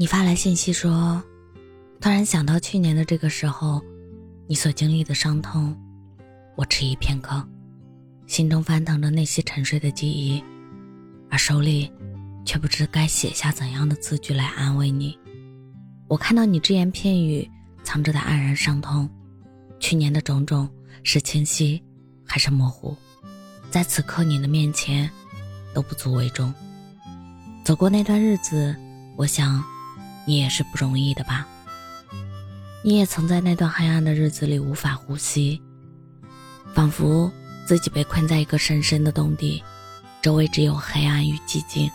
你发来信息说，突然想到去年的这个时候，你所经历的伤痛，我迟疑片刻，心中翻腾着那些沉睡的记忆，而手里却不知该写下怎样的字句来安慰你。我看到你只言片语藏着的黯然伤痛，去年的种种是清晰还是模糊，在此刻你的面前都不足为重。走过那段日子，我想。你也是不容易的吧？你也曾在那段黑暗的日子里无法呼吸，仿佛自己被困在一个深深的洞底，周围只有黑暗与寂静，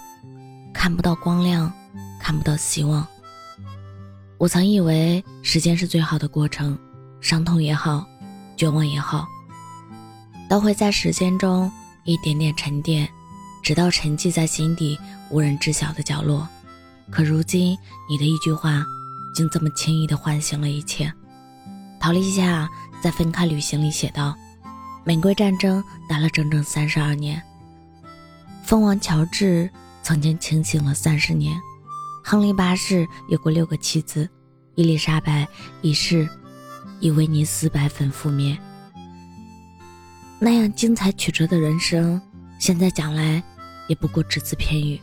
看不到光亮，看不到希望。我曾以为时间是最好的过程，伤痛也好，绝望也好，都会在时间中一点点沉淀，直到沉寂在心底无人知晓的角落。可如今，你的一句话，竟这么轻易地唤醒了一切。陶立夏在《分开旅行》里写道：“玫瑰战争打了整整三十二年，蜂王乔治曾经清醒了三十年，亨利八世有过六个妻子，伊丽莎白一世以威尼斯白粉覆灭。那样精彩曲折的人生，现在讲来，也不过只字片语。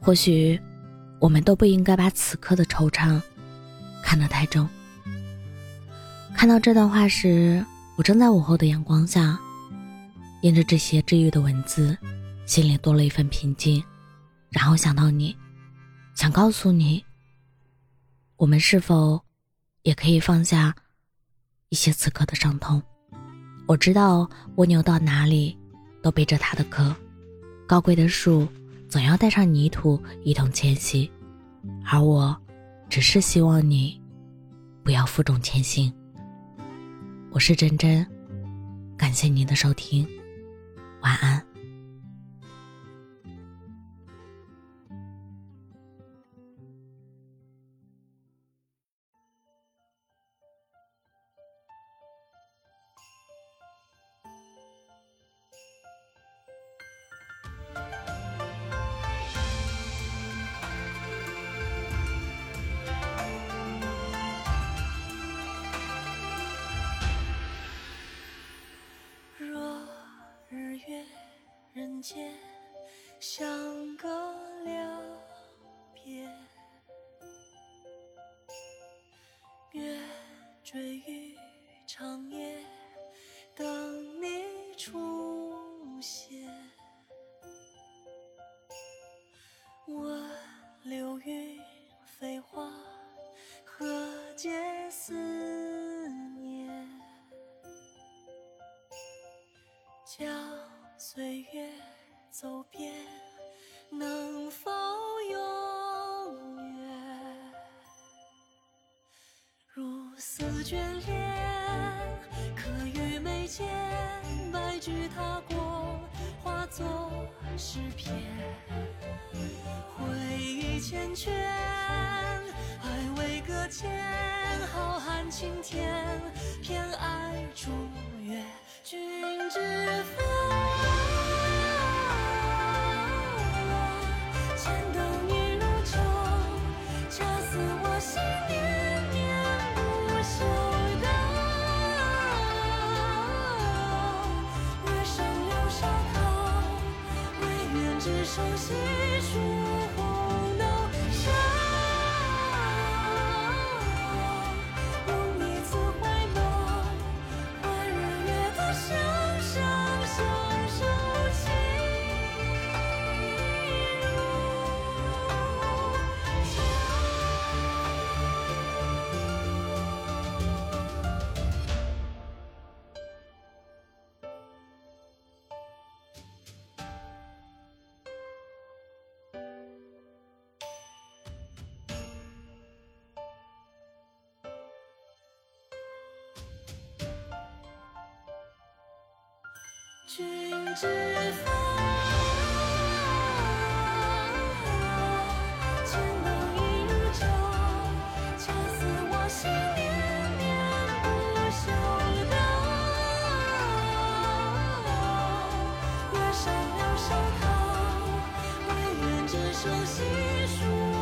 或许。”我们都不应该把此刻的惆怅看得太重。看到这段话时，我正在午后的阳光下，念着这些治愈的文字，心里多了一份平静。然后想到你，想告诉你，我们是否也可以放下一些此刻的伤痛？我知道蜗牛到哪里都背着它的壳，高贵的树。总要带上泥土一同迁徙，而我，只是希望你，不要负重前行。我是真真，感谢您的收听，晚安。借思念？将岁月。走遍，能否永远？如丝眷恋，可与眉间，白驹踏过，作诗篇。回忆缱绻，爱未搁浅，浩瀚青天，偏爱逐月，君知手细数。君知否？千灯一如旧，恰似我心念念不休的。月上柳梢头，惟愿执手细数。